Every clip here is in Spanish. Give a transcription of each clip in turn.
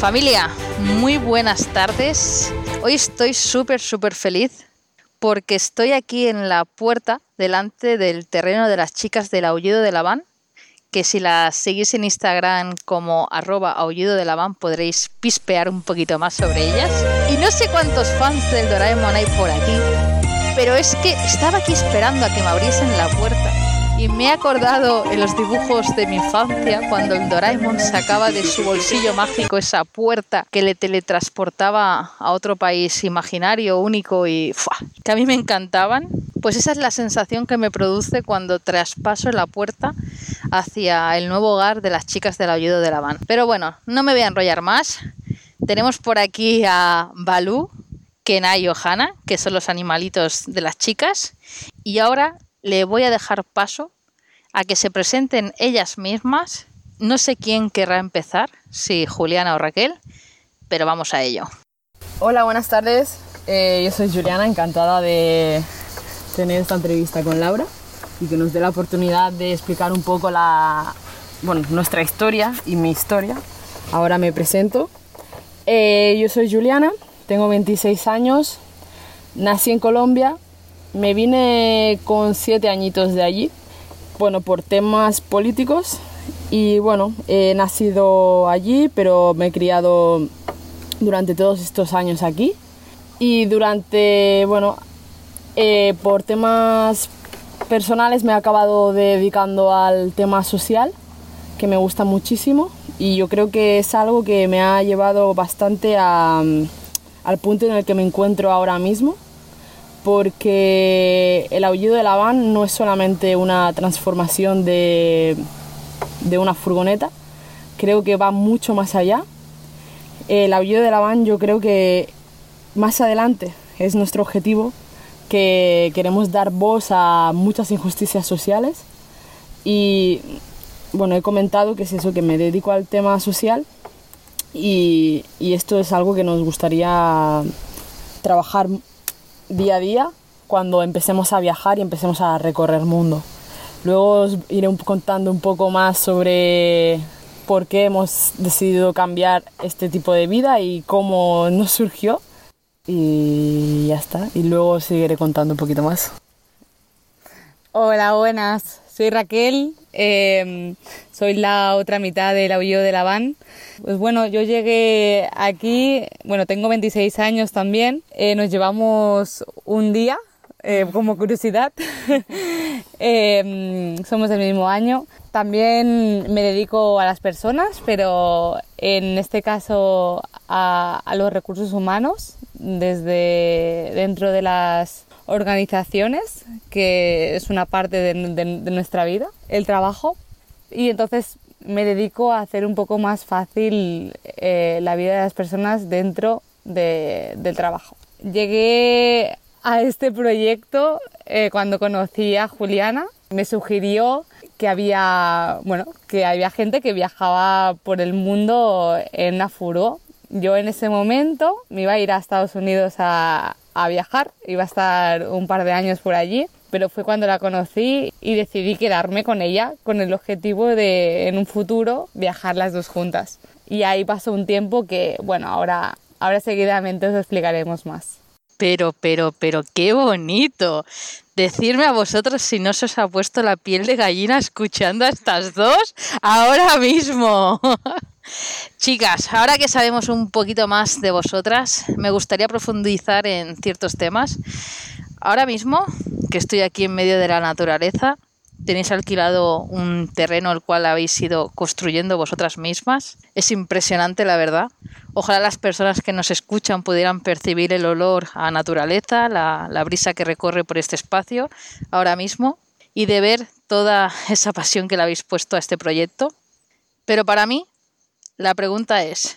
Familia, muy buenas tardes. Hoy estoy súper, súper feliz porque estoy aquí en la puerta delante del terreno de las chicas del aullido de la van, que si las seguís en Instagram como arroba aullido de la podréis pispear un poquito más sobre ellas. Y no sé cuántos fans del Doraemon hay por aquí, pero es que estaba aquí esperando a que me abriesen la puerta y me he acordado en los dibujos de mi infancia cuando el Doraemon sacaba de su bolsillo mágico esa puerta que le teletransportaba a otro país imaginario, único y que a mí me encantaban. Pues esa es la sensación que me produce cuando traspaso la puerta hacia el nuevo hogar de las chicas del ayudo de la van. Pero bueno, no me voy a enrollar más. Tenemos por aquí a Balú, Kena y Ohana, que son los animalitos de las chicas. Y ahora le voy a dejar paso a que se presenten ellas mismas. No sé quién querrá empezar, si Juliana o Raquel, pero vamos a ello. Hola, buenas tardes. Eh, yo soy Juliana, encantada de tener esta entrevista con Laura y que nos dé la oportunidad de explicar un poco la, bueno, nuestra historia y mi historia. Ahora me presento. Eh, yo soy Juliana, tengo 26 años, nací en Colombia, me vine con siete añitos de allí, bueno, por temas políticos. Y bueno, he nacido allí, pero me he criado durante todos estos años aquí. Y durante, bueno, eh, por temas personales me he acabado dedicando al tema social, que me gusta muchísimo. Y yo creo que es algo que me ha llevado bastante al punto en el que me encuentro ahora mismo porque el aullido de la van no es solamente una transformación de, de una furgoneta, creo que va mucho más allá. El aullido de la van yo creo que más adelante es nuestro objetivo, que queremos dar voz a muchas injusticias sociales y bueno, he comentado que es eso, que me dedico al tema social y, y esto es algo que nos gustaría trabajar día a día cuando empecemos a viajar y empecemos a recorrer el mundo. Luego os iré contando un poco más sobre por qué hemos decidido cambiar este tipo de vida y cómo nos surgió. Y ya está. Y luego seguiré contando un poquito más. Hola, buenas. Soy Raquel. Em, soy la otra mitad del aullido de la van. Pues bueno, yo llegué aquí, bueno, tengo 26 años también, eh, nos llevamos un día, eh, como curiosidad, eh, somos del mismo año. También me dedico a las personas, pero en este caso a, los recursos humanos, desde dentro de las organizaciones, que es una parte de nuestra vida, el trabajo. Y entonces me dedico a hacer un poco más fácil eh, la vida de las personas dentro del trabajo. Llegué a este proyecto eh, cuando conocí a Juliana. Me sugirió que había, bueno, que había gente que viajaba por el mundo en una furgo. Yo en ese momento me iba a ir a Estados Unidos a, a viajar, iba a estar un par de años por allí pero fue cuando la conocí y decidí quedarme con ella con el objetivo de en un futuro viajar las dos juntas. Y ahí pasó un tiempo que, bueno, ahora, ahora seguidamente os explicaremos más. Pero, pero, pero, qué bonito. Decirme a vosotros si no se os ha puesto la piel de gallina escuchando a estas dos ahora mismo. Chicas, ahora que sabemos un poquito más de vosotras, me gustaría profundizar en ciertos temas. Ahora mismo, que estoy aquí en medio de la naturaleza, tenéis alquilado un terreno el cual habéis ido construyendo vosotras mismas. Es impresionante, la verdad. Ojalá las personas que nos escuchan pudieran percibir el olor a naturaleza, la, la brisa que recorre por este espacio ahora mismo y de ver toda esa pasión que le habéis puesto a este proyecto. Pero para mí, la pregunta es,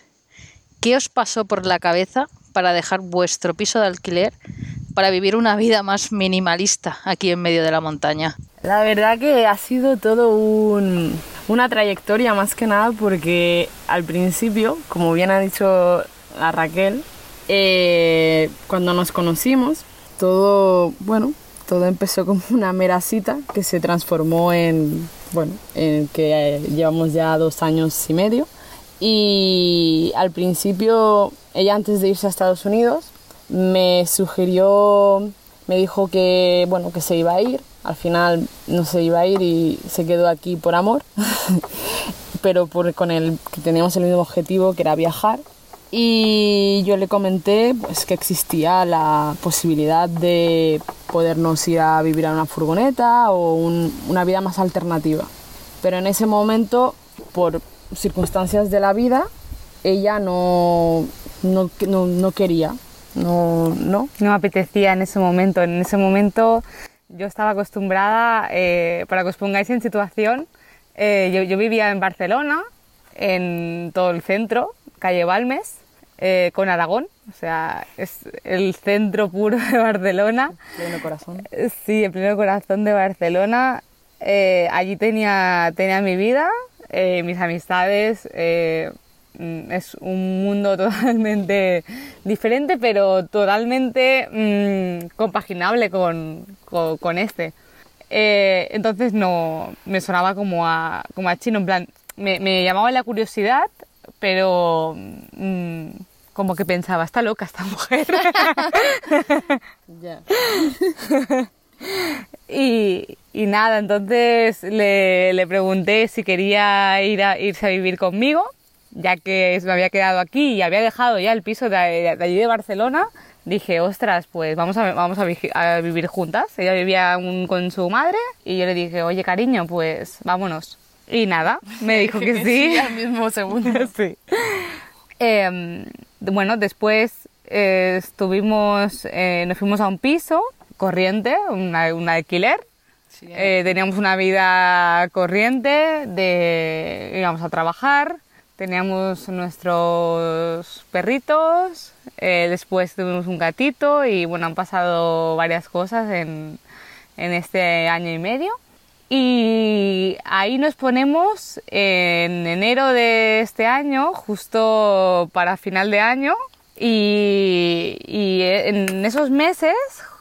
¿qué os pasó por la cabeza para dejar vuestro piso de alquiler para vivir una vida más minimalista aquí en medio de la montaña? La verdad que ha sido todo una trayectoria más que nada porque al principio, como bien ha dicho la Raquel, eh, cuando nos conocimos, todo, bueno, todo empezó como una mera cita que se transformó en, bueno, en que llevamos ya dos años y medio. Y al principio, ella antes de irse a Estados Unidos, me sugirió, me dijo que, bueno, que se iba a ir. Al final no se iba a ir y se quedó aquí por amor, pero por, con el que teníamos el mismo objetivo, que era viajar. Y yo le comenté pues, que existía la posibilidad de podernos ir a vivir a una furgoneta o un- una vida más alternativa. Pero en ese momento, por circunstancias de la vida, ella no, no, no, no quería. No, no. No me apetecía en ese momento. En ese momento yo estaba acostumbrada, eh, para que os pongáis en situación, eh, yo, yo vivía en Barcelona, en todo el centro, calle Balmes, eh, con Aragón, o sea, es el centro puro de Barcelona. Pleno corazón. Sí, el pleno corazón de Barcelona. Allí tenía, tenía mi vida, eh, mis amistades. eh, mm, es un mundo totalmente diferente, pero totalmente mm, compaginable con, con, con este. Eh, entonces no me sonaba como a, como a chino, en plan, me, me llamaba la curiosidad, pero mm, como que pensaba, está loca esta mujer. Ya. Y, y nada, entonces le, le pregunté si quería ir a, irse a vivir conmigo, ya que me había quedado aquí y había dejado ya el piso de, de allí de Barcelona. Dije, ostras, pues vamos a, vamos a, vi- a vivir juntas. Ella vivía un- con su madre y yo le dije, oye cariño, pues vámonos. Y nada, me dijo que sí. al mismo segundo. Sí. Eh, bueno, después eh, estuvimos, eh, nos fuimos a un piso corriente, una- un alquiler. Sí, Eh, teníamos una vida corriente, de, íbamos a trabajar, teníamos nuestros perritos, eh, después tuvimos un gatito y bueno, han pasado varias cosas en, en este año y medio. Y ahí nos ponemos en enero de este año, justo para final de año. Y, y en esos meses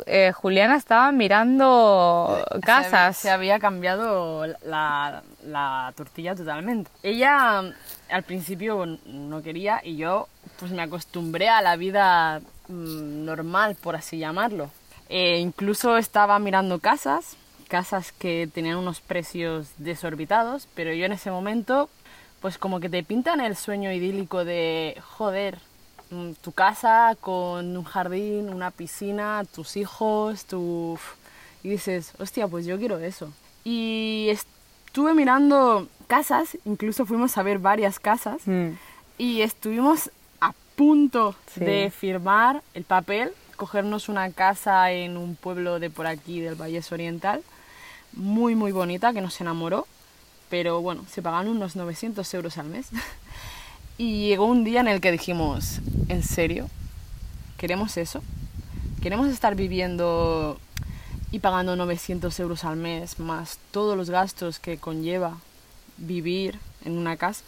eh, Juliana estaba mirando casas. Se, había cambiado la, la tortilla totalmente. Ella mm, al principio no quería y yo pues me acostumbré a la vida mm, normal, por así llamarlo. Eh, incluso estaba mirando casas, casas que tenían unos precios desorbitados, pero yo en ese momento pues como que te pintan el sueño idílico de joder, tu casa con un jardín, una piscina, tus hijos, tu... Y dices, hostia, pues yo quiero eso. Y estuve mirando casas, incluso fuimos a ver varias casas, Mm. y estuvimos a punto Sí. de firmar el papel, cogernos una casa en un pueblo de por aquí, del Valles Oriental, muy, muy bonita, que nos enamoró, pero bueno, se pagan unos 900 euros al mes. y llegó un día en el que dijimos, ¿en serio? ¿Queremos eso? ¿Queremos estar viviendo y pagando 900 euros al mes, más todos los gastos que conlleva vivir en una casa?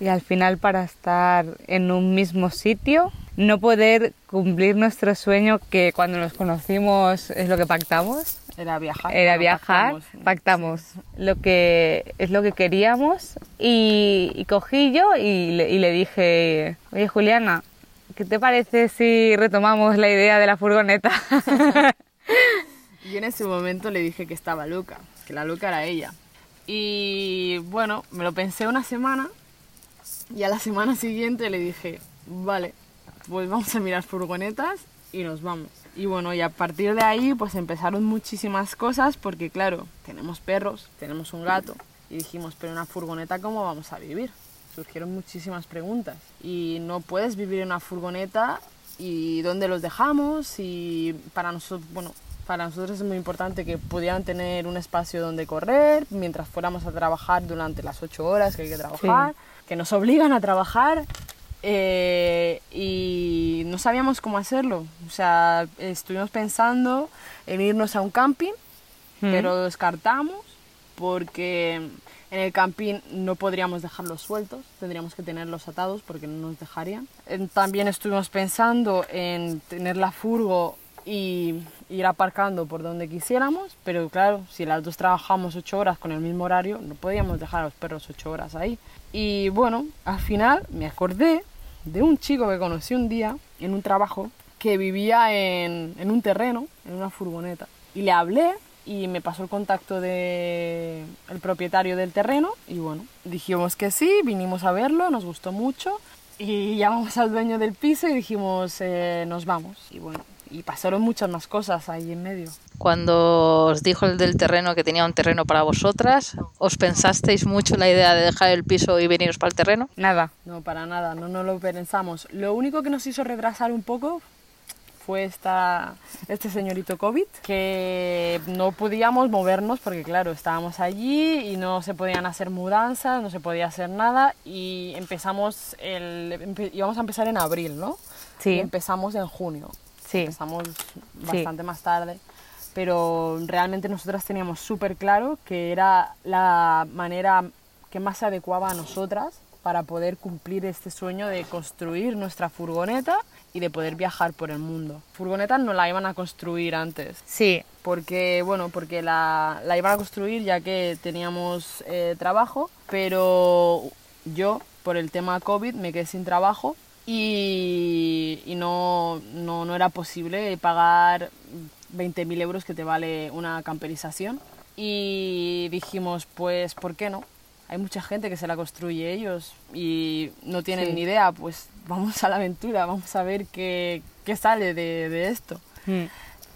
Y al final para estar en un mismo sitio, no poder cumplir nuestro sueño que cuando nos conocimos es lo que pactamos, Era viajar. era viajar, pactamos. pactamos lo que es lo que queríamos y, y cogí yo y le, y le dije, oye Juliana, ¿qué te parece si retomamos la idea de la furgoneta? Y en ese momento le dije que estaba loca, que la loca era ella. Y bueno, me lo pensé una semana y a la semana siguiente le dije, vale, pues vamos a mirar furgonetas y nos vamos. Y bueno, y a partir de ahí pues empezaron muchísimas cosas porque claro, tenemos perros, tenemos un gato y dijimos, pero una furgoneta ¿cómo vamos a vivir? Surgieron muchísimas preguntas. Y no puedes vivir en una furgoneta y dónde los dejamos y para nosotros, bueno, para nosotros es muy importante que pudieran tener un espacio donde correr mientras fuéramos a trabajar durante las ocho horas que hay que trabajar, que nos obligan a trabajar eh, y no sabíamos cómo hacerlo. O sea, estuvimos pensando en irnos a un camping, pero lo descartamos porque en el camping no podríamos dejarlos sueltos, tendríamos que tenerlos atados porque no nos dejarían. También estuvimos pensando en tener la furgo y ir aparcando por donde quisiéramos, pero claro, si las dos trabajamos ocho horas con el mismo horario, no podíamos dejar a los perros ocho horas ahí. Y bueno, al final me acordé de un chico que conocí un día en un trabajo que vivía en, en un terreno, en una furgoneta. Y le hablé y me pasó el contacto de el propietario del terreno y bueno, dijimos que sí, vinimos a verlo, nos gustó mucho y llamamos al dueño del piso y dijimos eh, nos vamos y bueno, y pasaron muchas más cosas ahí en medio. Cuando os dijo el del terreno que tenía un terreno para vosotras, ¿os pensasteis mucho la idea de dejar el piso y veniros para el terreno? Nada. No, para nada, no, no lo pensamos. Lo único que nos hizo retrasar un poco fue esta, este señorito COVID, que no podíamos movernos porque claro, estábamos allí y no se podían hacer mudanzas, no se podía hacer nada y empezamos, el, íbamos a empezar en abril, ¿no? Sí. Y empezamos en junio. Sí. Empezamos bastante más tarde pero realmente nosotras teníamos súper claro que era la manera que más se adecuaba a nosotras para poder cumplir este sueño de construir nuestra furgoneta y de poder viajar por el mundo. Furgoneta no la iban a construir antes. Sí. Porque, bueno, porque la, la iban a construir ya que teníamos eh, trabajo, pero yo, por el tema COVID, me quedé sin trabajo y, y no, no, no era posible pagar 20.000 euros que te vale una camperización. Y dijimos, pues, ¿por qué no? Hay mucha gente que se la construye ellos y no tienen Sí. ni idea, pues vamos a la aventura, vamos a ver qué, qué sale de, de esto. Mm.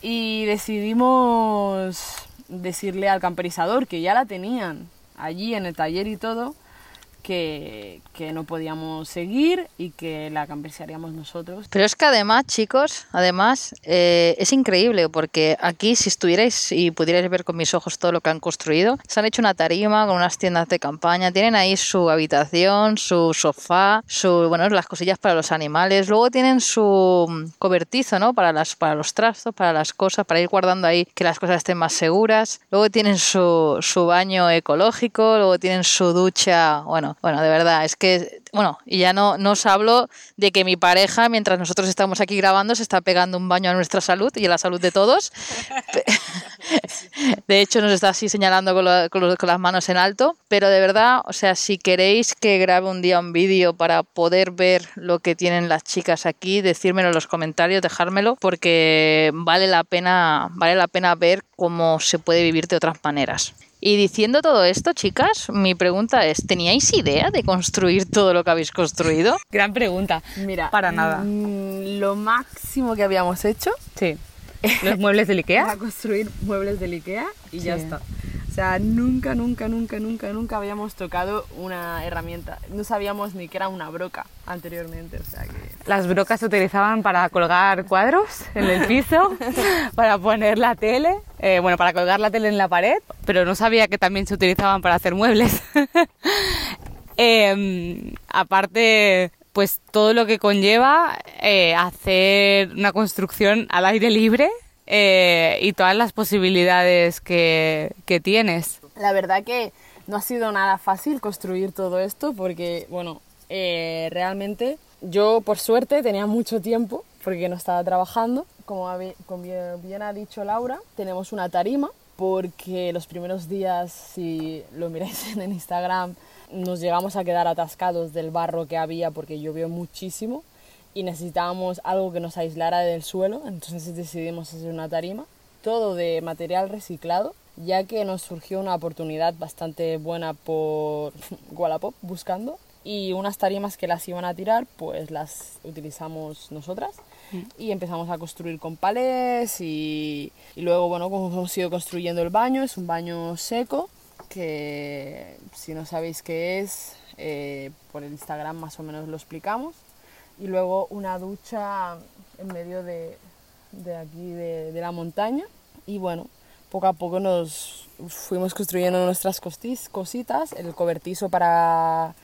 Y decidimos decirle al camperizador que ya la tenían allí en el taller y todo, que, no podíamos seguir y que la camperizaríamos nosotros. Pero es que además, chicos, además eh, es increíble porque aquí si estuvierais y pudierais ver con mis ojos todo lo que han construido, se han hecho una tarima con unas tiendas de campaña, tienen ahí su habitación, su sofá, su bueno, las cosillas para los animales, luego tienen su mm, cobertizo, ¿no? Para las para los trastos, para las cosas, para ir guardando ahí que las cosas estén más seguras. Luego tienen su, su baño ecológico, luego tienen su ducha, bueno, bueno, de verdad, es que bueno, y ya no, no os hablo de que mi pareja, mientras nosotros estamos aquí grabando, se está pegando un baño a nuestra salud y a la salud de todos. De hecho, nos está así señalando con, lo- con lo- con las manos en alto. Pero de verdad, o sea, si queréis que grabe un día un vídeo para poder ver lo que tienen las chicas aquí, decírmelo en los comentarios, dejármelo, porque vale la pena, vale la pena ver cómo se puede vivir de otras maneras. Y diciendo todo esto, chicas, mi pregunta es, ¿teníais idea de construir todo lo que habéis construido? Gran pregunta. Mira, Para nada. mm, lo máximo que habíamos hecho Sí. Los muebles del era Ikea. construir muebles del Ikea y ya está. O sea, nunca, nunca, nunca, nunca, nunca habíamos tocado una herramienta. No sabíamos ni que era una broca anteriormente, o sea que... Las brocas se utilizaban para colgar cuadros en el piso, para poner la tele, eh, bueno, para colgar la tele en la pared, pero no sabía que también se utilizaban para hacer muebles. Em, aparte, pues todo lo que conlleva eh, hacer una construcción al aire libre eh, y todas las posibilidades que, que tienes. La verdad que no ha sido nada fácil construir todo esto porque, bueno, eh, realmente yo por suerte tenía mucho tiempo porque no estaba trabajando. Como, bien ha dicho Laura, tenemos una tarima porque los primeros días, si lo miráis en Instagram, nos llegamos a quedar atascados del barro que había porque llovió muchísimo y necesitábamos algo que nos aislara del suelo, entonces decidimos hacer una tarima, todo de material reciclado, ya que nos surgió una oportunidad bastante buena por Wallapop buscando y unas tarimas que las iban a tirar, pues las utilizamos nosotras y empezamos a construir con palés y, y luego, bueno, como hemos ido construyendo el baño, es un baño seco que si no sabéis qué es, eh, por el Instagram más o menos lo explicamos. Y luego una ducha en medio de, de aquí, de, de la montaña. Y bueno, poco a poco nos fuimos construyendo nuestras costis- cositas, el cobertizo para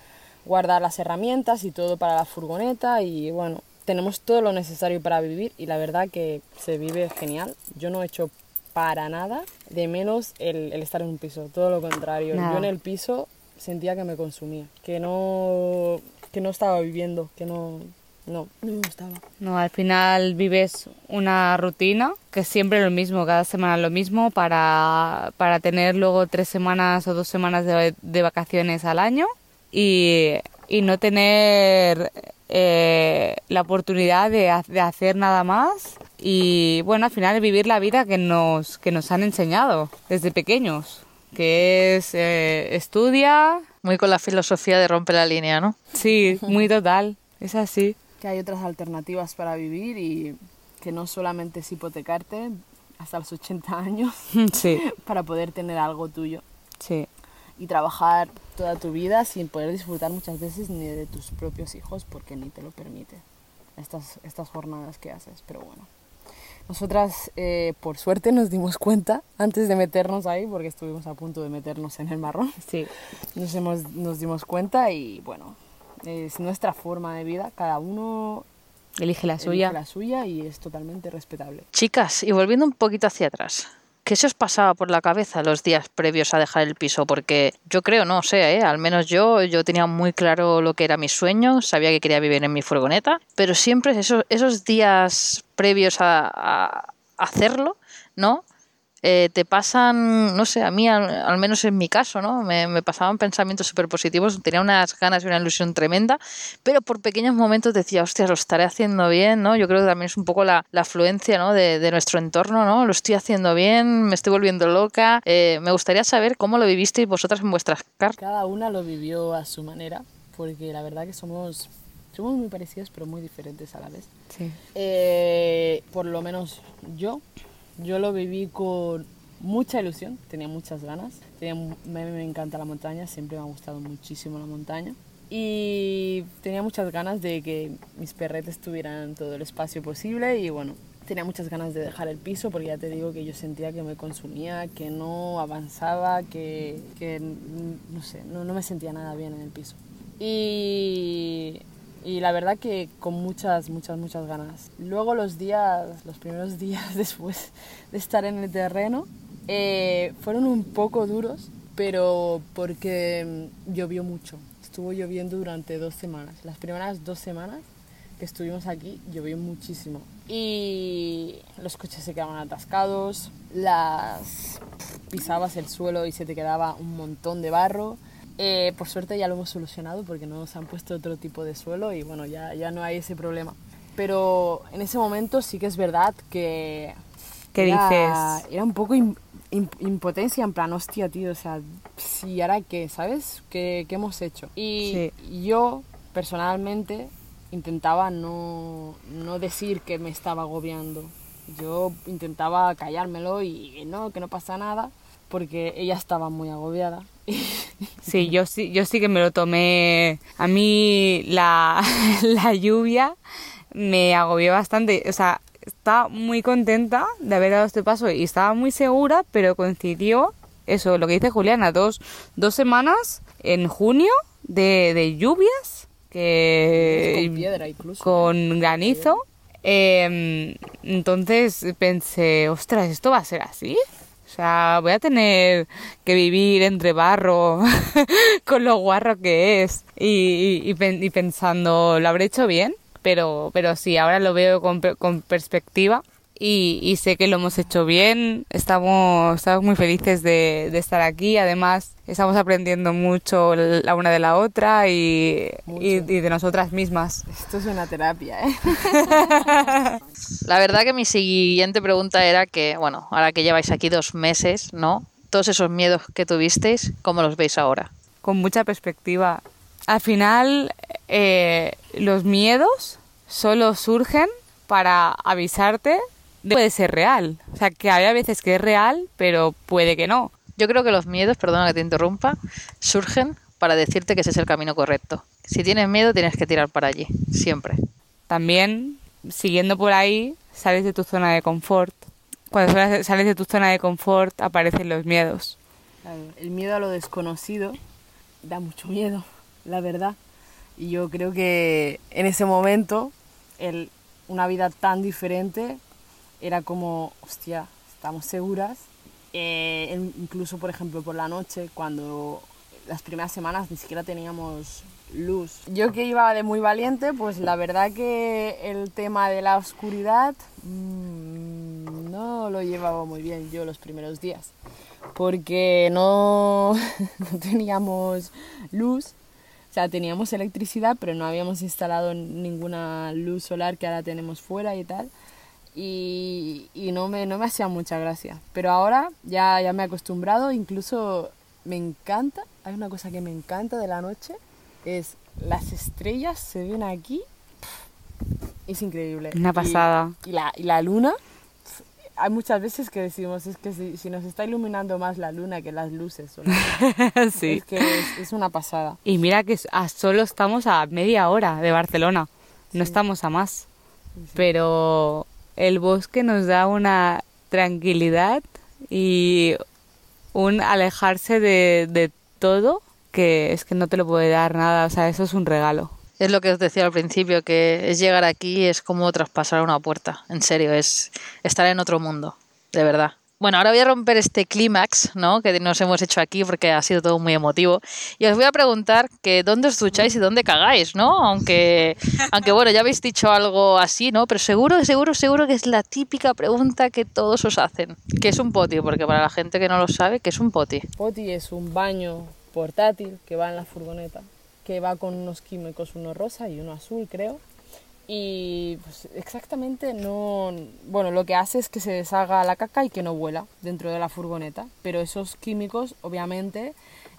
guardar las herramientas y todo para la furgoneta. Y bueno, tenemos todo lo necesario para vivir y la verdad que se vive genial. Yo no he hecho para nada de menos el, el estar en un piso, todo lo contrario. Nada. Yo en el piso sentía que me consumía, que no, que no estaba viviendo, que no, No, no me gustaba. No, al final vives una rutina que es siempre lo mismo, cada semana lo mismo para, para tener luego tres semanas o dos semanas de, de vacaciones al año y, y no tener eh, la oportunidad de, de hacer nada más y bueno, al final vivir la vida que nos, que nos han enseñado desde pequeños, que es eh, estudia, Muy con la filosofía de romper la línea, ¿no? sí, muy total, es así. Que hay otras alternativas para vivir y que no solamente es hipotecarte hasta los 80 años Sí, para poder tener algo tuyo sí. Y trabajar toda tu vida sin poder disfrutar muchas veces ni de tus propios hijos porque ni te lo permite estas, estas jornadas que haces. Pero bueno, nosotras eh, por suerte nos dimos cuenta antes de meternos ahí porque estuvimos a punto de meternos en el marrón. Sí, Nos, hemos, nos dimos cuenta y bueno, es nuestra forma de vida, cada uno elige la elige suya. la suya y es totalmente respetable. Chicas, y volviendo un poquito hacia atrás, ¿qué se os pasaba por la cabeza los días previos a dejar el piso? Porque yo creo, no sé, ¿eh? al menos yo, yo tenía muy claro lo que era mi sueño, sabía que quería vivir en mi furgoneta, pero siempre esos, esos días previos a, a hacerlo, ¿no? Eh, te pasan, no sé, a mí, al, al menos en mi caso, ¿no? Me, me pasaban pensamientos súper positivos, tenía unas ganas y una ilusión tremenda, pero por pequeños momentos decía, hostia, lo estaré haciendo bien, ¿no? Yo creo que también es un poco la, la afluencia, ¿no? De, de nuestro entorno, ¿no? Lo estoy haciendo bien, me estoy volviendo loca. Eh, me gustaría saber cómo lo vivisteis vosotras en vuestras cartas. Cada una lo vivió a su manera porque la verdad que somos, somos muy parecidas pero muy diferentes a la vez. Sí. Eh, por lo menos yo, yo lo viví con mucha ilusión, tenía muchas ganas. Tenía, me, me encanta la montaña, siempre me ha gustado muchísimo la montaña. Y tenía muchas ganas de que mis perretes tuvieran todo el espacio posible y bueno, tenía muchas ganas de dejar el piso porque ya te digo que yo sentía que me consumía, que no avanzaba, que, que, no sé, no, no me sentía nada bien en el piso. Y, y la verdad que con muchas, muchas, muchas ganas. Luego los días, los primeros días después de estar en el terreno, eh, fueron un poco duros, pero porque mm, llovió mucho. Estuvo lloviendo durante dos semanas. Las primeras dos semanas que estuvimos aquí llovió muchísimo. Y los coches se quedaban atascados, las pisabas el suelo y se te quedaba un montón de barro. Eh, por suerte ya lo hemos solucionado porque nos han puesto otro tipo de suelo y bueno, ya, ya no hay ese problema. Pero en ese momento sí que es verdad que... ¿Qué era, dices? Era un poco im- im- impotencia, en plan, hostia, tío, o sea, si ahora qué, ¿sabes? ¿Qué, qué hemos hecho? Y yo, personalmente, intentaba no, no decir que me estaba agobiando. Yo intentaba callármelo y no, que no pasa nada, porque ella estaba muy agobiada. Sí, yo sí, yo sí que me lo tomé. A mí la, la lluvia me agobió bastante. O sea, estaba muy contenta de haber dado este paso y estaba muy segura, pero coincidió eso, lo que dice Juliana, dos, dos semanas en junio de, de lluvias que con piedra incluso. Con granizo. Eh, entonces pensé, ostras, ¿esto va a ser así? O sea, voy a tener que vivir entre barro con lo guarro que es y, y- y pen- y pensando, ¿lo habré hecho bien? Pero, pero sí, ahora lo veo con, con perspectiva y, y sé que lo hemos hecho bien. Estamos, estamos muy felices de, de estar aquí. Además, estamos aprendiendo mucho la una de la otra y, y, y de nosotras mismas. Esto es una terapia, ¿eh? La verdad que mi siguiente pregunta era que, bueno, ahora que lleváis aquí dos meses, ¿no? Todos esos miedos que tuvisteis, ¿cómo los veis ahora? con mucha perspectiva. Al final, eh, los miedos solo surgen para avisarte puede ser real. O sea, que hay veces que es real, pero puede que no. Yo creo que los miedos, perdona que te interrumpa, surgen para decirte que ese es el camino correcto. Si tienes miedo, tienes que tirar para allí, siempre. También, siguiendo por ahí, sales de tu zona de confort. Cuando sales sales de tu zona de confort, aparecen los miedos. El miedo a lo desconocido da mucho miedo, la verdad. Y yo creo que en ese momento el, una vida tan diferente era como, hostia, estamos seguras. Eh, incluso, por ejemplo, por la noche, cuando las primeras semanas ni siquiera teníamos luz. Yo que iba de muy valiente, pues la verdad que el tema de la oscuridad mmm, no lo llevaba muy bien yo los primeros días, porque no, no teníamos luz. O sea, teníamos electricidad, pero no habíamos instalado ninguna luz solar que ahora tenemos fuera y tal. Y, y no, me, no me hacía mucha gracia. Pero ahora ya, ya me he acostumbrado, incluso me encanta, hay una cosa que me encanta de la noche, es las estrellas se ven aquí, es increíble. Una pasada. Y, y, la, y la luna, hay muchas veces que decimos, es que si, si, nos está iluminando más la luna que las luces. sí. Es que es, es, una pasada. Y mira que a solo estamos a media hora de Barcelona, no sí. estamos a más. Sí, Pero el bosque nos da una tranquilidad y un alejarse de, de, todo que es que no te lo puede dar nada, o sea, eso es un regalo. Es lo que os decía al principio, que es llegar aquí, es como traspasar una puerta, en serio, es estar en otro mundo, de verdad. Bueno, ahora voy a romper este clímax, ¿no? Que nos hemos hecho aquí porque ha sido todo muy emotivo. Y os voy a preguntar que dónde os ducháis y dónde cagáis, ¿no? Aunque, aunque bueno, ya habéis dicho algo así, ¿no? Pero seguro, seguro, seguro que es la típica pregunta que todos os hacen. ¿Qué es un poti? Porque para la gente que no lo sabe, ¿qué es un poti? Poti es un baño portátil que va en la furgoneta, que va con unos químicos, uno rosa y uno azul, creo y pues exactamente no bueno lo que hace es que se deshaga la caca y que no vuela dentro de la furgoneta pero esos químicos obviamente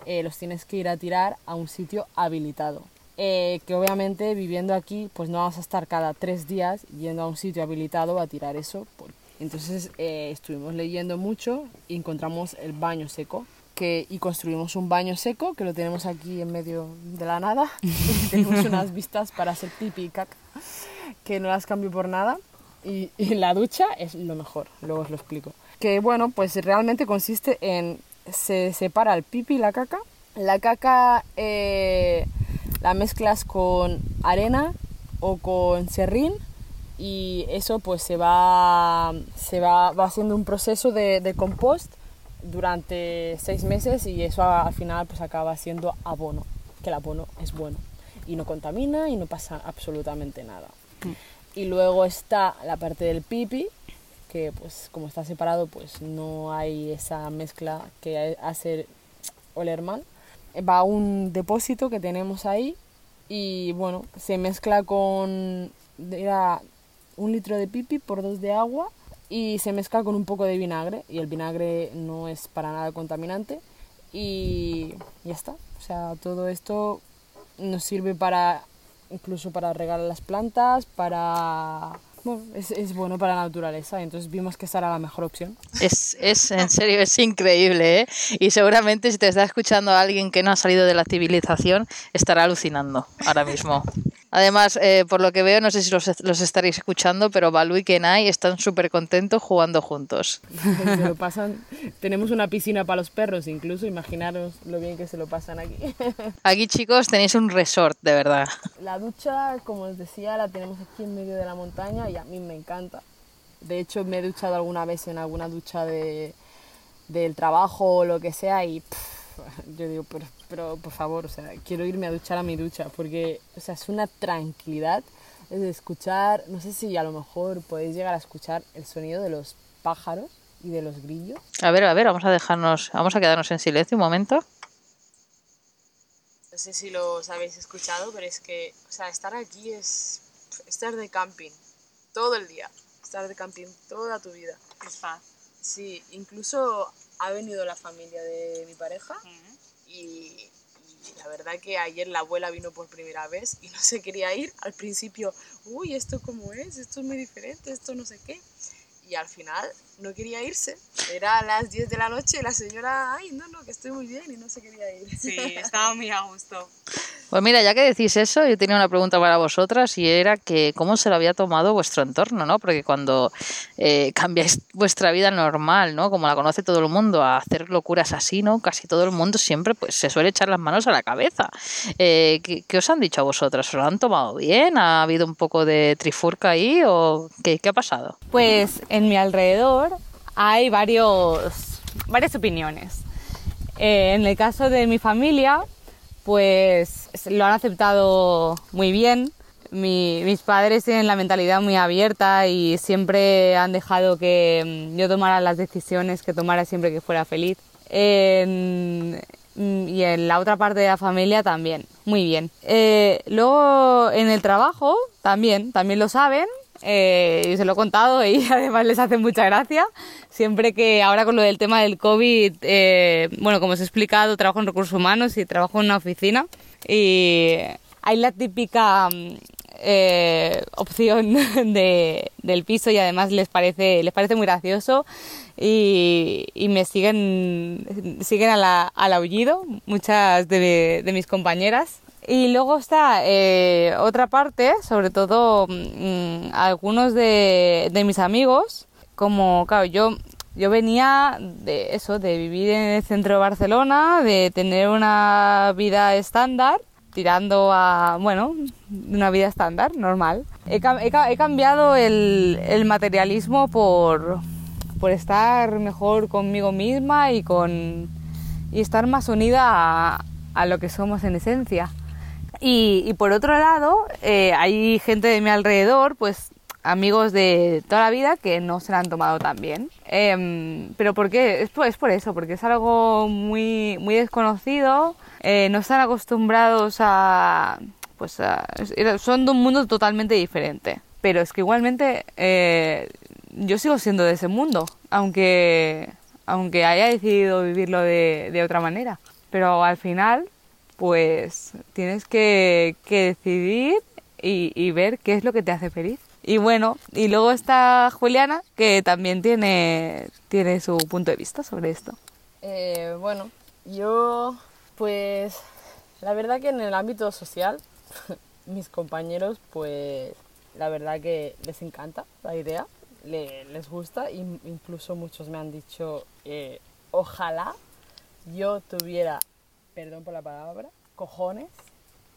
eh, los tienes que ir a tirar a un sitio habilitado. Eh, que obviamente viviendo aquí pues no vas a estar cada tres días yendo a un sitio habilitado a tirar eso entonces eh, estuvimos leyendo mucho y encontramos el baño seco que, y construimos un baño seco que lo tenemos aquí en medio de la nada. Tenemos unas vistas para hacer pipi y caca que no las cambio por nada. Y, y, la ducha es lo mejor, luego os lo explico. Que bueno, pues realmente consiste en, se separa el pipi y la caca, la caca eh, la mezclas con arena o con serrín y eso pues se va, se va, va haciendo un proceso de, de compost durante seis meses y eso al final pues acaba siendo abono, que el abono es bueno y no contamina y no pasa absolutamente nada. Mm. Y luego está la parte del pipi, que pues como está separado pues no hay esa mezcla que hace oler mal. Va a un depósito que tenemos ahí y bueno, se mezcla con era un litro de pipi por dos de agua y se mezcla con un poco de vinagre y el vinagre no es para nada contaminante y ya está. O sea, todo esto nos sirve para incluso para regar las plantas, para bueno, es, es, bueno para la naturaleza, entonces vimos que esa era la mejor opción. Es, es en serio, es increíble, ¿eh? Y seguramente si te está escuchando a alguien que no ha salido de la civilización, estará alucinando ahora mismo. Además, eh, por lo que veo, no sé si los, los estaréis escuchando, pero Balú y Kenai están súper contentos jugando juntos. se lo pasan. Tenemos una piscina para los perros, incluso. Imaginaros lo bien que se lo pasan aquí. Aquí, chicos, tenéis un resort, de verdad. La ducha, como os decía, la tenemos aquí en medio de la montaña y a mí me encanta. De hecho, me he duchado alguna vez en alguna ducha de, del trabajo o lo que sea y pff, yo digo, pero, pero por favor, o sea, quiero irme a duchar a mi ducha porque, o sea, es una tranquilidad es de escuchar, no sé si a lo mejor podéis llegar a escuchar el sonido de los pájaros y de los grillos. A ver, a ver, vamos a dejarnos, vamos a quedarnos en silencio un momento. No sé si los habéis escuchado, pero es que, o sea, estar aquí es estar de camping todo el día, estar de camping toda tu vida. Es fácil. Sí, incluso ha venido la familia de mi pareja uh -huh. y, y, la verdad que ayer la abuela vino por primera vez y no se quería ir. Al principio, uy, ¿esto cómo es? Esto es muy diferente, esto no sé qué. Y al final no quería irse. Era a las 10 de la noche y la señora, ay, no, no, que estoy muy bien y no se quería ir. Sí, estaba muy a gusto. Pues mira, ya que decís eso, yo tenía una pregunta para vosotras y era que cómo se lo había tomado vuestro entorno, ¿no? Porque cuando eh, cambiáis vuestra vida normal, ¿no? Como la conoce todo el mundo, a hacer locuras así, ¿no? Casi todo el mundo siempre pues se suele echar las manos a la cabeza. Eh, ¿qué, ¿qué, os han dicho a vosotras? ¿Os lo han tomado bien? ¿Ha habido un poco de trifurca ahí o qué, qué ha pasado? Pues en mi alrededor hay varios, varias opiniones. Eh, en el caso de mi familia, pues lo han aceptado muy bien. mis padres tienen la mentalidad muy abierta y siempre han dejado que mm, yo tomara las decisiones que tomara siempre que fuera feliz. Mm, y en la otra parte de la familia también, muy bien. Eh, luego en el trabajo también, también lo saben, eh, y se lo he contado y además les hace mucha gracia. Siempre que ahora con lo del tema del COVID, eh, bueno, como os he explicado, trabajo en recursos humanos y trabajo en una oficina y hay la típica mm, opción de, del piso y además les parece, les parece muy gracioso y, me siguen, siguen al aullido muchas de, mis compañeras. Y luego está eh, otra parte, sobre todo mm, algunos de, de, mis amigos, como, claro, yo, yo venía de eso, de vivir en el centro de Barcelona, de tener una vida estándar, tirando a, bueno, una vida estándar, normal. He, cambiado el, materialismo por, por estar mejor conmigo misma y, con, y estar más unida a, lo que somos en esencia. Y, por otro lado, eh, hay gente de mi alrededor, pues amigos de toda la vida que no se la han tomado tan bien. Em, pero ¿por qué? Es por, es por, eso, porque es algo muy, muy desconocido, eh, no están acostumbrados a... pues son de un mundo totalmente diferente. Pero es que igualmente eh, yo sigo siendo de ese mundo, aunque, aunque haya decidido vivirlo de, de otra manera. Pero al final, pues tienes que, decidir y, ver qué es lo que te hace feliz. Y bueno, y luego está Juliana, que también tiene, tiene su punto de vista sobre esto. Eh, bueno, yo, pues, la verdad que en el ámbito social, mis compañeros, pues, la verdad que les encanta la idea les gusta y incluso muchos me han dicho, eh, ojalá yo tuviera, perdón por la palabra, cojones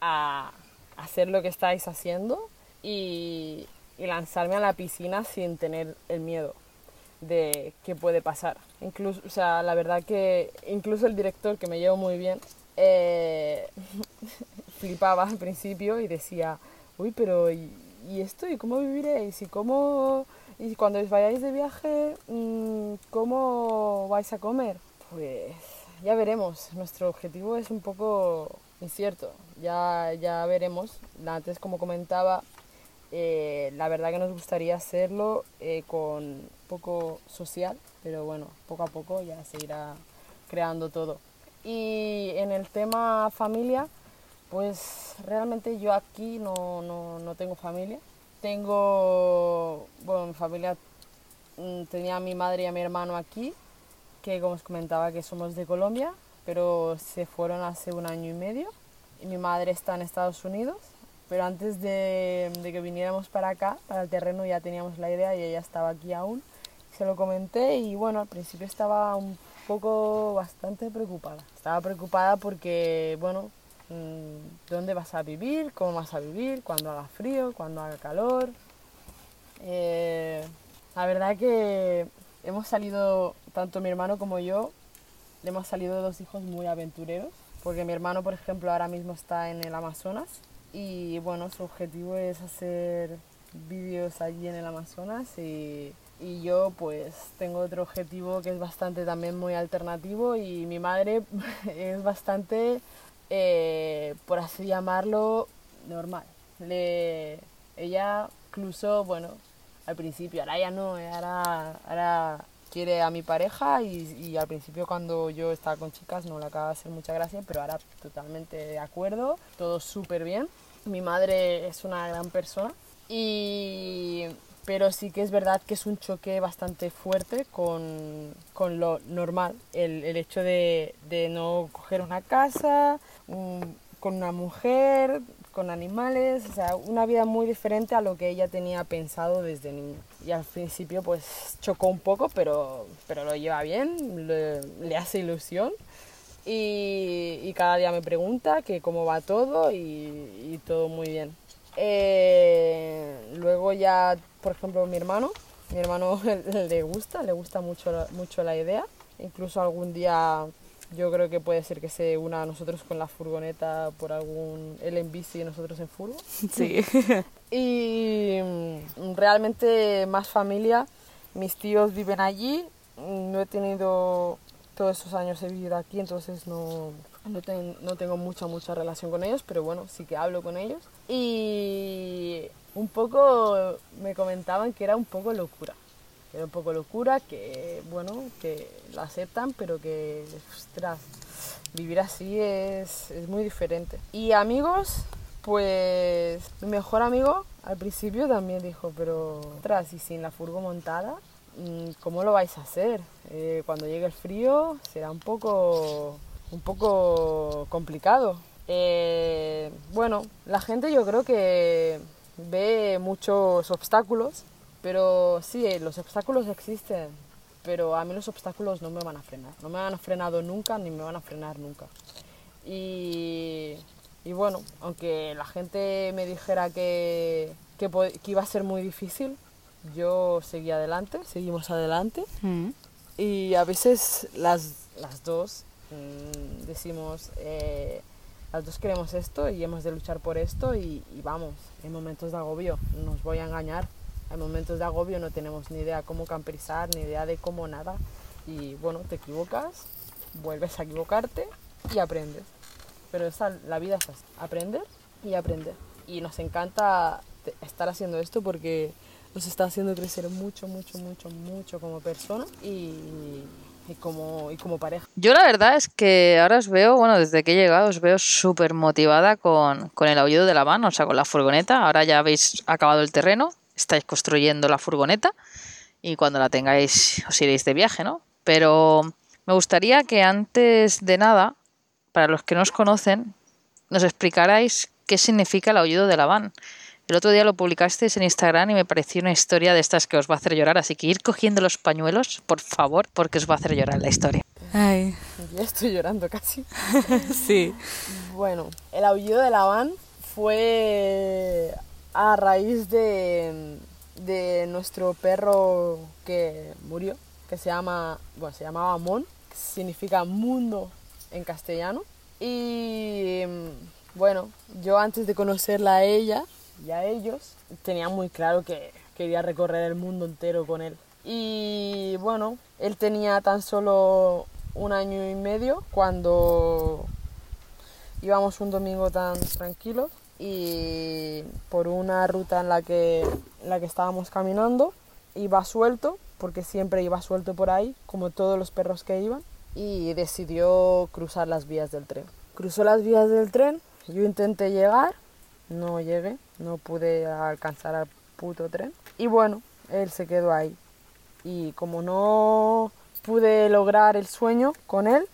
a hacer lo que estáis haciendo y, lanzarme a la piscina sin tener el miedo de qué puede pasar. Incluso, o sea, la verdad que incluso el director, que me llevo muy bien, eh, flipaba al principio y decía, uy, pero ¿y, ¿y esto? ¿Y cómo viviréis? ¿Y cómo y cuando os vayáis de viaje, mm, ¿cómo vais a comer? Pues ya veremos. Nuestro objetivo es un poco incierto. Ya, ya veremos. Antes, como comentaba, eh, la verdad que nos gustaría hacerlo eh, con poco social, pero bueno, poco a poco ya se irá creando todo. Y en el tema familia, pues realmente yo aquí no, no, no tengo familia. Tengo, bueno, mi familia mm, tenía a mi madre y a mi hermano aquí, que como os comentaba que somos de Colombia, pero se fueron hace un año y medio. Y mi madre está en Estados Unidos, pero antes de, de que viniéramos para acá, para el terreno, ya teníamos la idea y ella estaba aquí aún. Se lo comenté y bueno, al principio estaba un poco bastante preocupada. Estaba preocupada porque, bueno, Mm, dónde vas a vivir, cómo vas a vivir, cuando haga frío, cuando haga calor. Eh, la verdad que hemos salido, tanto mi hermano como yo, hemos salido dos hijos muy aventureros, porque mi hermano, por ejemplo, ahora mismo está en el Amazonas y bueno, su objetivo es hacer vídeos allí en el Amazonas y, y yo pues tengo otro objetivo que es bastante también muy alternativo y mi madre es bastante eh, por así llamarlo, normal. Le, ella incluso, bueno, al principio, ahora ya no, ahora, ahora quiere a mi pareja y, al principio cuando yo estaba con chicas no le acaba de hacer mucha gracia, pero ahora totalmente de acuerdo, todo súper bien. Mi madre es una gran persona y pero sí que es verdad que es un choque bastante fuerte con, con lo normal, el, el hecho de, de, no coger una casa, con una mujer, con animales, o sea, una vida muy diferente a lo que ella tenía pensado desde niña. Y al principio pues chocó un poco, pero, pero lo lleva bien, le, le hace ilusión. Y, y, cada día me pregunta que cómo va todo y, y todo muy bien. Eh, luego ya, por ejemplo, mi hermano, mi hermano le gusta, le gusta mucho, mucho la idea. Incluso algún día yo creo que puede ser que se una a nosotros con la furgoneta por algún... él en bici y nosotros en furgo. Sí. y mm, realmente más familia. Mis tíos viven allí. No he tenido todos esos años he vivido aquí, entonces no, no, no, tengo mucha, mucha relación con ellos, pero bueno, sí que hablo con ellos. Y un poco me comentaban que era un poco locura. Era un poco locura, que bueno, que la aceptan, pero que, ostras, vivir así es, es muy diferente. Y amigos, pues mi mejor amigo al principio también dijo, pero ostras, y sin la furgo montada, mm, ¿cómo lo vais a hacer? Eh, cuando llegue el frío será un poco, un poco complicado. Eh, bueno, la gente yo creo que ve muchos obstáculos, pero sí, eh, los obstáculos existen, pero a mí los obstáculos no me van a frenar. No me han frenado nunca ni me van a frenar nunca. Y y bueno, aunque la gente me dijera que, que, iba a ser muy difícil, yo seguí adelante, seguimos adelante. Mm. Y a veces las, las dos mm, decimos, eh, las dos queremos esto y hemos de luchar por esto y, y, vamos, en momentos de agobio, no os voy a engañar, en momentos de agobio no tenemos ni idea cómo camperizar, ni idea de cómo nada. Y bueno, te equivocas, vuelves a equivocarte y aprendes. Pero esa, la vida es aprender y aprender. Y nos encanta estar haciendo esto porque nos está haciendo crecer mucho, mucho, mucho, mucho como persona y, y, como, y como pareja. Yo la verdad es que ahora os veo, bueno, desde que he llegado os veo súper motivada con, con el aullido de la van, o sea, con la furgoneta. Ahora ya habéis acabado el terreno, estáis construyendo la furgoneta y cuando la tengáis os iréis de viaje, ¿no? Pero me gustaría que antes de nada para los que no os conocen, nos explicarais qué significa el aullido de la van. El otro día lo publicasteis en Instagram y me pareció una historia de estas que os va a hacer llorar, así que ir cogiendo los pañuelos, por favor, porque os va a hacer llorar la historia. Ay. Ya estoy llorando casi. sí. Bueno, el aullido de la van fue a raíz de, de nuestro perro que murió, que se llama, bueno, se llamaba Mon, que significa mundo en castellano. Y bueno, yo antes de conocerla a ella y a ellos, tenía muy claro que quería recorrer el mundo entero con él. Y bueno, él tenía tan solo un año y medio cuando íbamos un domingo tan tranquilos y por una ruta en la que, la que estábamos caminando iba suelto, porque siempre iba suelto por ahí, como todos los perros que iban y decidió cruzar las vías del tren. Cruzó las vías del tren, yo intenté llegar, no llegué, no pude alcanzar al puto tren. Y bueno, él se quedó ahí. Y como no pude lograr el sueño con él,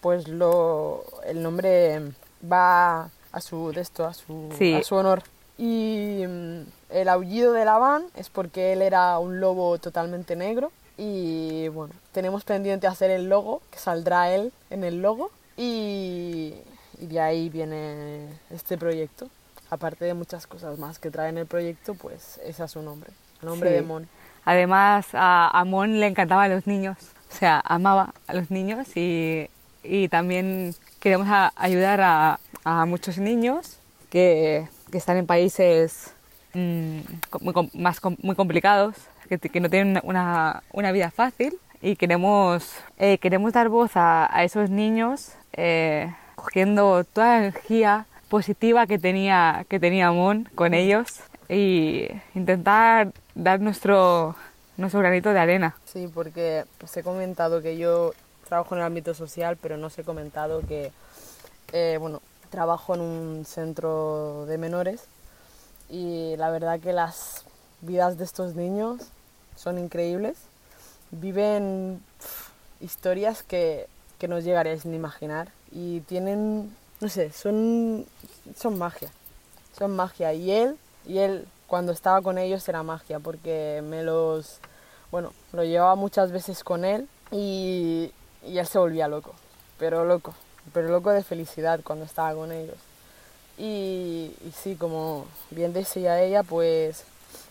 pues lo, el nombre va a su, de esto, a, su, a su honor. Y mm, el aullido de la van es porque él era un lobo totalmente negro y bueno, tenemos pendiente hacer el logo, que saldrá él en el logo. Y, y de ahí viene este proyecto. Aparte de muchas cosas más que trae en el proyecto, pues ese es su nombre, el nombre de Mon. Además, a, Mon le encantaban los niños, o sea, amaba a los niños y, y también queremos ayudar a, a, muchos niños que, que están en países mmm, muy, más, muy complicados que, no tienen una, una, vida fácil y queremos, eh, queremos dar voz a, a esos niños eh, cogiendo toda la energía positiva que tenía, que tenía Mon con ellos y intentar dar nuestro, nuestro granito de arena. Sí, porque os he comentado que yo trabajo en el ámbito social, pero no os he comentado que, eh, bueno, trabajo en un centro de menores y la verdad que las vidas de estos niños son increíbles. Viven historias que, que no llegaréis ni imaginar y tienen, no sé, son, son magia. Son magia. Y él, y él cuando estaba con ellos era magia porque me los, bueno, lo llevaba muchas veces con él y, y él se volvía loco, pero loco, pero loco de felicidad cuando estaba con ellos. Y, y sí, como bien decía ella, pues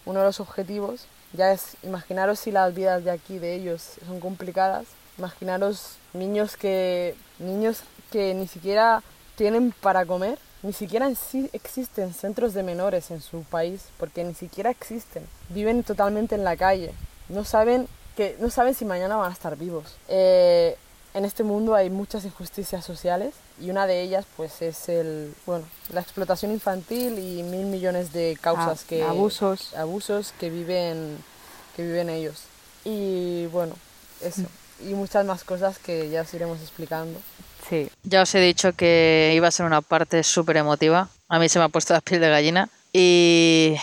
uno de los objetivos ya es, imaginaros si las vidas de aquí, de ellos, son complicadas, Imaginaros niños que, niños que ni siquiera tienen para comer, ni siquiera existen centros de menores en su país, porque ni siquiera existen. Viven totalmente en la calle. No saben, que, no saben si mañana van a estar vivos. Eh, en este mundo hay muchas injusticias sociales y una de ellas pues es el bueno la explotación infantil y mil millones de causas ah, que abusos. abusos que viven que viven ellos. Y bueno eso. Y muchas más cosas que ya os iremos explicando. Sí. Ya os he dicho que iba a ser una parte súper emotiva. A mí se me ha puesto la piel de gallina. Y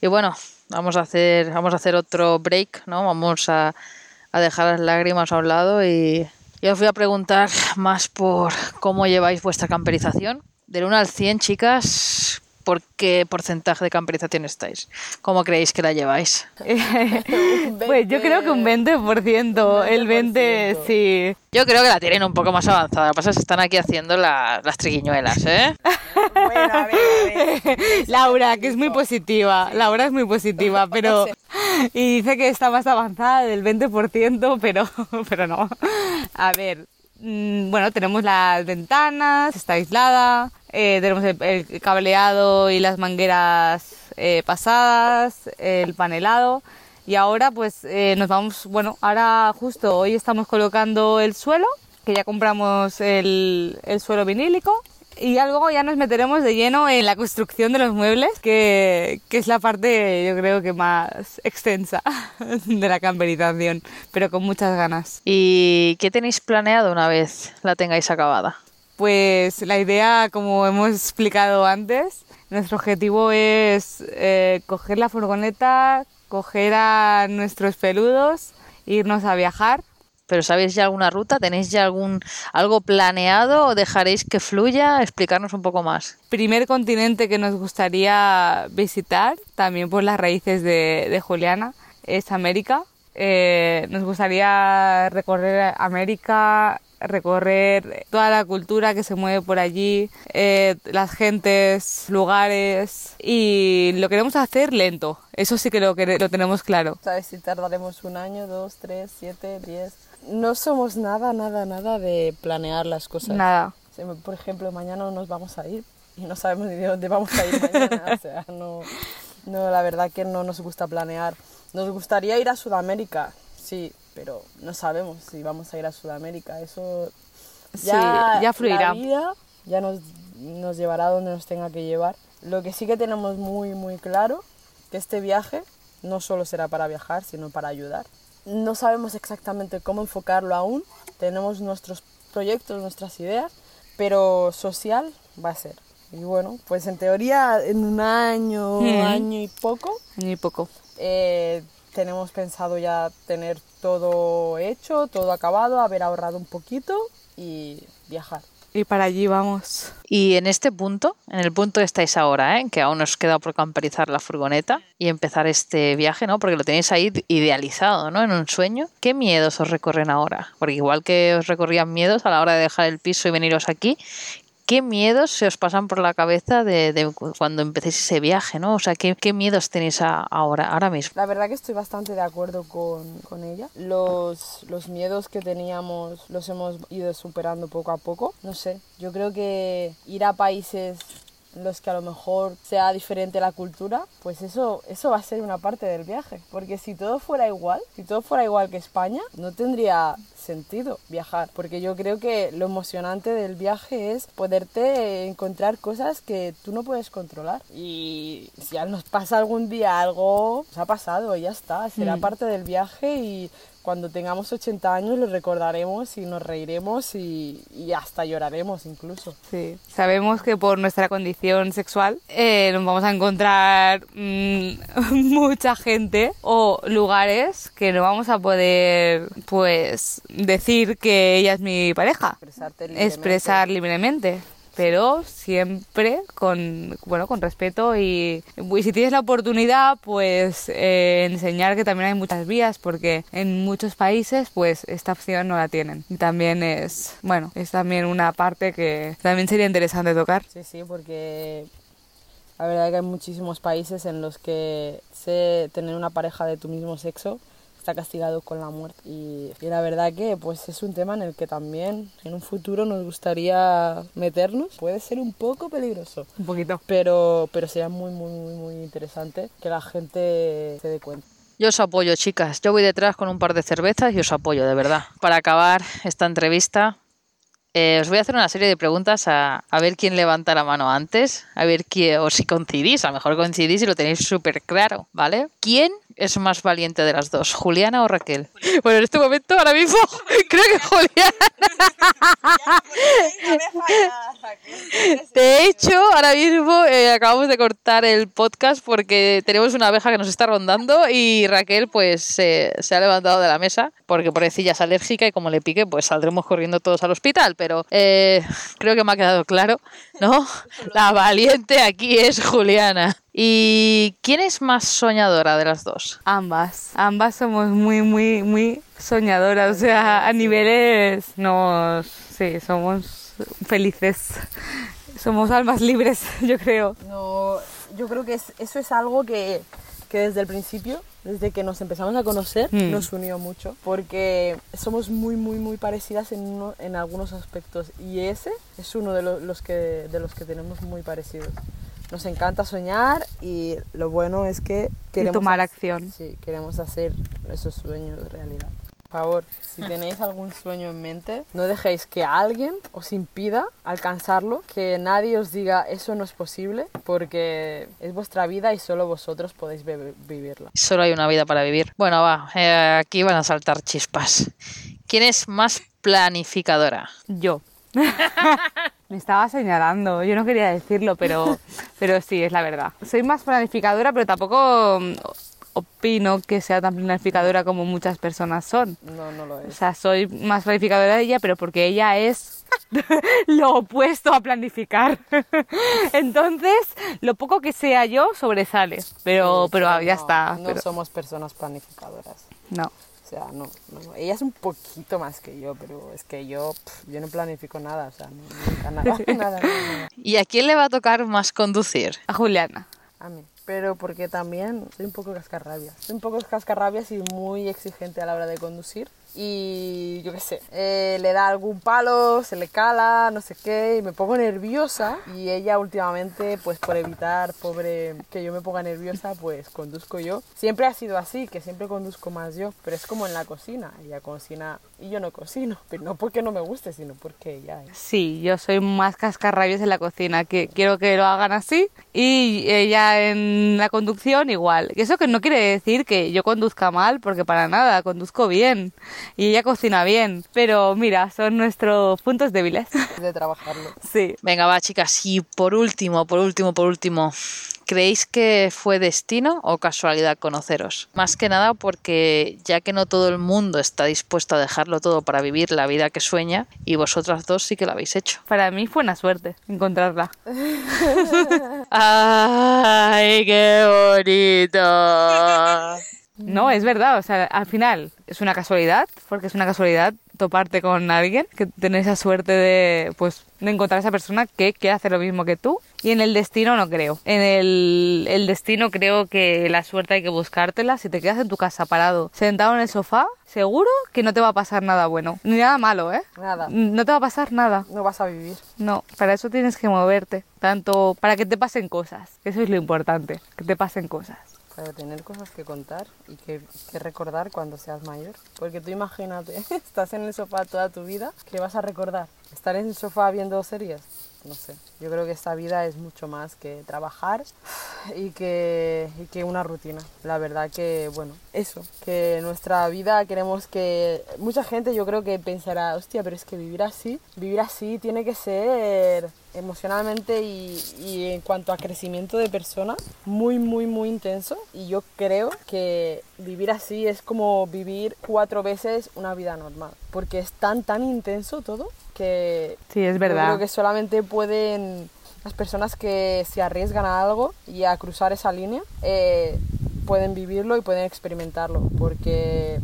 y bueno vamos a hacer vamos a hacer otro break no vamos a, a dejar las lágrimas a un lado y y os voy a preguntar más por cómo lleváis vuestra camperización. Del 1 al 100, chicas, ¿por qué porcentaje de camperización estáis? ¿Cómo creéis que la lleváis? pues yo creo que un 20%, el 20 sí. Yo creo que la tienen un poco más avanzada. Lo que pasa es que están aquí haciendo las triquiñuelas, ¿eh? bueno, a ver, a ver. Laura, que es muy positiva. Laura es muy positiva, pero... Y dice que está más avanzada del 20%, pero, pero no. A ver, bueno, tenemos las ventanas, está aislada, eh, tenemos el, cableado y las mangueras eh, pasadas, el panelado. Y ahora pues eh, nos vamos, bueno, ahora justo hoy estamos colocando el suelo, que ya compramos el suelo vinílico y luego ya nos meteremos de lleno en la construcción de los muebles, que, que, es la parte yo creo que más extensa de la camperización, pero con muchas ganas. ¿Y qué tenéis planeado una vez la tengáis acabada? Pues la idea, como hemos explicado antes, nuestro objetivo es eh, coger la furgoneta, coger a nuestros peludos, irnos a viajar pero ¿sabéis ya alguna ruta? ¿Tenéis ya algún algo planeado o dejaréis que fluya? Explicarnos un poco más. Primer continente que nos gustaría visitar, también por las raíces de, Juliana, es América. Eh, nos gustaría recorrer América, recorrer toda la cultura que se mueve por allí, eh, las gentes, lugares y lo queremos hacer lento. Eso sí que lo, que lo tenemos claro. ¿Sabes si tardaremos un año, dos, tres, siete, diez? No somos nada, nada, nada de planear las cosas. Nada. Por ejemplo, mañana nos vamos a ir y no sabemos ni de dónde vamos a ir mañana. o sea, no, no, la verdad que no nos gusta planear. Nos gustaría ir a Sudamérica, sí, pero no sabemos si vamos a ir a Sudamérica. Eso ya, ya fluirá. La vida ya nos, nos llevará donde nos tenga que llevar. Lo que sí que tenemos muy, muy claro, que este viaje no solo será para viajar, sino para ayudar. No sabemos exactamente cómo enfocarlo aún, tenemos nuestros proyectos, nuestras ideas, pero social va a ser. Y bueno, pues en teoría en un año, año y poco. Año y poco. Eh, tenemos pensado ya tener todo hecho, todo acabado, haber ahorrado un poquito y viajar. Y para allí vamos. Y en este punto, en el punto que estáis ahora, ¿eh? que aún os queda por camperizar la furgoneta y empezar este viaje, ¿no? Porque lo tenéis ahí idealizado, ¿no? En un sueño. ¿Qué miedos os recorren ahora? Porque igual que os recorrían miedos a la hora de dejar el piso y veniros aquí, ¿qué miedos se os pasan por la cabeza de, cuando empecéis ese viaje, ¿no? O sea, ¿qué, miedos tenéis ahora, ahora mismo? La verdad que estoy bastante de acuerdo con, con, ella. Los, los miedos que teníamos los hemos ido superando poco a poco. No sé, yo creo que ir a países los que a lo mejor sea diferente la cultura, pues eso, eso va a ser una parte del viaje. Porque si todo fuera igual, si todo fuera igual que España, no tendría sentido viajar. Porque yo creo que lo emocionante del viaje es poderte encontrar cosas que tú no puedes controlar. Y si nos pasa algún día algo, nos ha pasado y ya está. Será mm. parte del viaje y cuando tengamos 80 años lo recordaremos y nos reiremos y, hasta lloraremos incluso. Sí, sabemos que por nuestra condición sexual eh, nos vamos a encontrar mm, mucha gente o lugares que no vamos a poder pues decir que ella es mi pareja. Expresar libremente pero siempre con, bueno, con respeto y, si tienes la oportunidad, pues eh, enseñar que también hay muchas vías, porque en muchos países, pues esta opción no la tienen. Y también es, bueno, es también una parte que también sería interesante tocar. Sí, sí, porque la verdad es que hay muchísimos países en los que sé tener una pareja de tu mismo sexo está castigado con la muerte. Y, y, la verdad que pues es un tema en el que también en un futuro nos gustaría meternos. Puede ser un poco peligroso. Un poquito. Pero, pero sería muy, muy, muy, muy interesante que la gente se dé cuenta. Yo os apoyo, chicas. Yo voy detrás con un par de cervezas y os apoyo, de verdad. Para acabar esta entrevista, eh, os voy a hacer una serie de preguntas a, a, ver quién levanta la mano antes, a ver quién, o si coincidís, a lo mejor coincidís y lo tenéis súper claro, ¿vale? ¿Quién es más valiente de las dos, Juliana o Raquel? Bueno, en este momento, ahora mismo, creo que Juliana. De hecho, ahora mismo eh, acabamos de cortar el podcast porque tenemos una abeja que nos está rondando y Raquel pues eh, se ha levantado de la mesa porque por decir ya es alérgica y como le pique pues saldremos corriendo todos al hospital, pero eh, creo que me ha quedado claro, ¿no? La valiente aquí es Juliana. ¿Y quién es más soñadora de las dos? Ambas. Ambas somos muy, muy, muy soñadoras. O sea, a niveles nos... Sí, somos felices. Somos almas libres, yo creo. No, yo creo que es, eso es algo que, que desde el principio desde que nos empezamos a conocer mm. nos unió mucho porque somos muy muy muy parecidas en, uno, en algunos aspectos y ese es uno de los, los, que, de los que tenemos muy parecidos. Nos encanta soñar y lo bueno es que queremos y tomar acción. Sí, queremos hacer esos sueños realidad. Por favor, si tenéis algún sueño en mente, no dejéis que alguien os impida alcanzarlo, que nadie os diga eso no es posible, porque es vuestra vida y solo vosotros podéis vivirla. Solo hay una vida para vivir. Bueno, va, eh, aquí van a saltar chispas. ¿Quién es más planificadora? Yo. Me estaba señalando, yo no quería decirlo, pero, pero sí, es la verdad. Soy más planificadora, pero tampoco opino que sea tan planificadora como muchas personas son. No, no lo es. O sea, soy más planificadora de ella, pero porque ella es lo opuesto a planificar. Entonces, lo poco que sea yo sobresale. Pero, sí, pero no, ya está. No pero... somos personas planificadoras. No. O sea, no, no, ella es un poquito más que yo, pero es que yo, pff, yo no planifico nada, o sea, nunca nada, nada, nada. ¿Y a quién le va a tocar más conducir? A Juliana. A mí pero porque también soy un poco cascarrabias. Soy un poco cascarrabias y muy exigente a la hora de conducir. Y yo qué sé, eh, le da algún palo, se le cala, no sé qué, y me pongo nerviosa. Y ella últimamente, pues por evitar, pobre, que yo me ponga nerviosa, pues conduzco yo. Siempre ha sido así, que siempre conduzco más yo, pero es como en la cocina. Ella cocina y yo no cocino, pero no porque no me guste, sino porque ella. Sí, yo soy más cascarrabias en la cocina, que quiero que lo hagan así. Y ella en la conducción igual. Y eso que no quiere decir que yo conduzca mal, porque para nada, conduzco bien y ella cocina bien. Pero mira, son nuestros puntos débiles. De trabajarlo. Sí. Venga, va, chicas. Y por último, por último, por último. ¿Creéis que fue destino o casualidad conoceros? Más que nada porque ya que no todo el mundo está dispuesto a dejarlo todo para vivir la vida que sueña y vosotras dos sí que lo habéis hecho. Para mí fue una suerte encontrarla. ¡Ay, qué bonito! No, es verdad, o sea, al final es una casualidad, porque es una casualidad toparte con alguien, que tener esa suerte de, pues, de encontrar a esa persona que quiere hacer lo mismo que tú. Y en el destino no creo. En el, el destino creo que la suerte hay que buscártela. Si te quedas en tu casa parado, sentado en el sofá, seguro que no te va a pasar nada bueno. Ni nada malo, ¿eh? Nada. No te va a pasar nada. No vas a vivir. No, para eso tienes que moverte. Tanto para que te pasen cosas. Eso es lo importante, que te pasen cosas para tener cosas que contar y que, que, recordar cuando seas mayor. Porque tú imagínate, estás en el sofá toda tu vida, ¿qué vas a recordar? ¿Estar en el sofá viendo series? No sé, yo creo que esta vida es mucho más que trabajar y que, y que una rutina. La verdad que, bueno, eso, que nuestra vida queremos que... Mucha gente yo creo que pensará, hostia, pero es que vivir así, vivir así tiene que ser emocionalmente y, y, en cuanto a crecimiento de persona muy muy muy intenso y yo creo que vivir así es como vivir cuatro veces una vida normal porque es tan tan intenso todo que sí es verdad yo creo que solamente pueden las personas que se arriesgan a algo y a cruzar esa línea eh, pueden vivirlo y pueden experimentarlo porque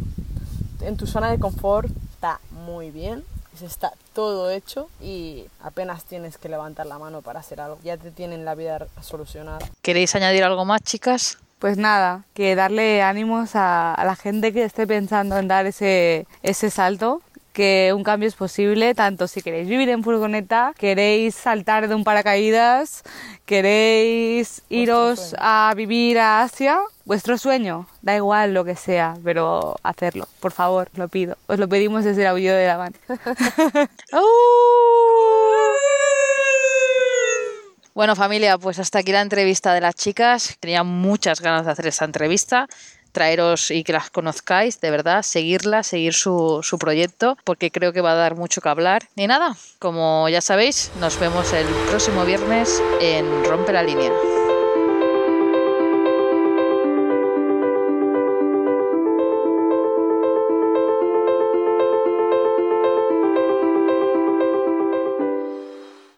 en tu zona de confort está muy bien está todo hecho y apenas tienes que levantar la mano para hacer algo. Ya te tienen la vida solucionada. ¿Queréis añadir algo más, chicas? pues nada, que darle ánimos a, a la gente que esté pensando en dar ese, ese salto que un cambio es posible, tanto si queréis vivir en furgoneta, queréis saltar de un paracaídas, queréis iros a vivir a Asia, vuestro sueño, da igual lo que sea, pero hacerlo, por favor, lo pido. Os lo pedimos desde el aullido de la van. Bueno familia, pues hasta aquí la entrevista de las chicas. Tenía muchas ganas de hacer esta entrevista traeros y que las conozcáis, de verdad, seguirla, seguir su, su proyecto, porque creo que va a dar mucho que hablar. Y nada, como ya sabéis, nos vemos el próximo viernes en Rompe la Línea.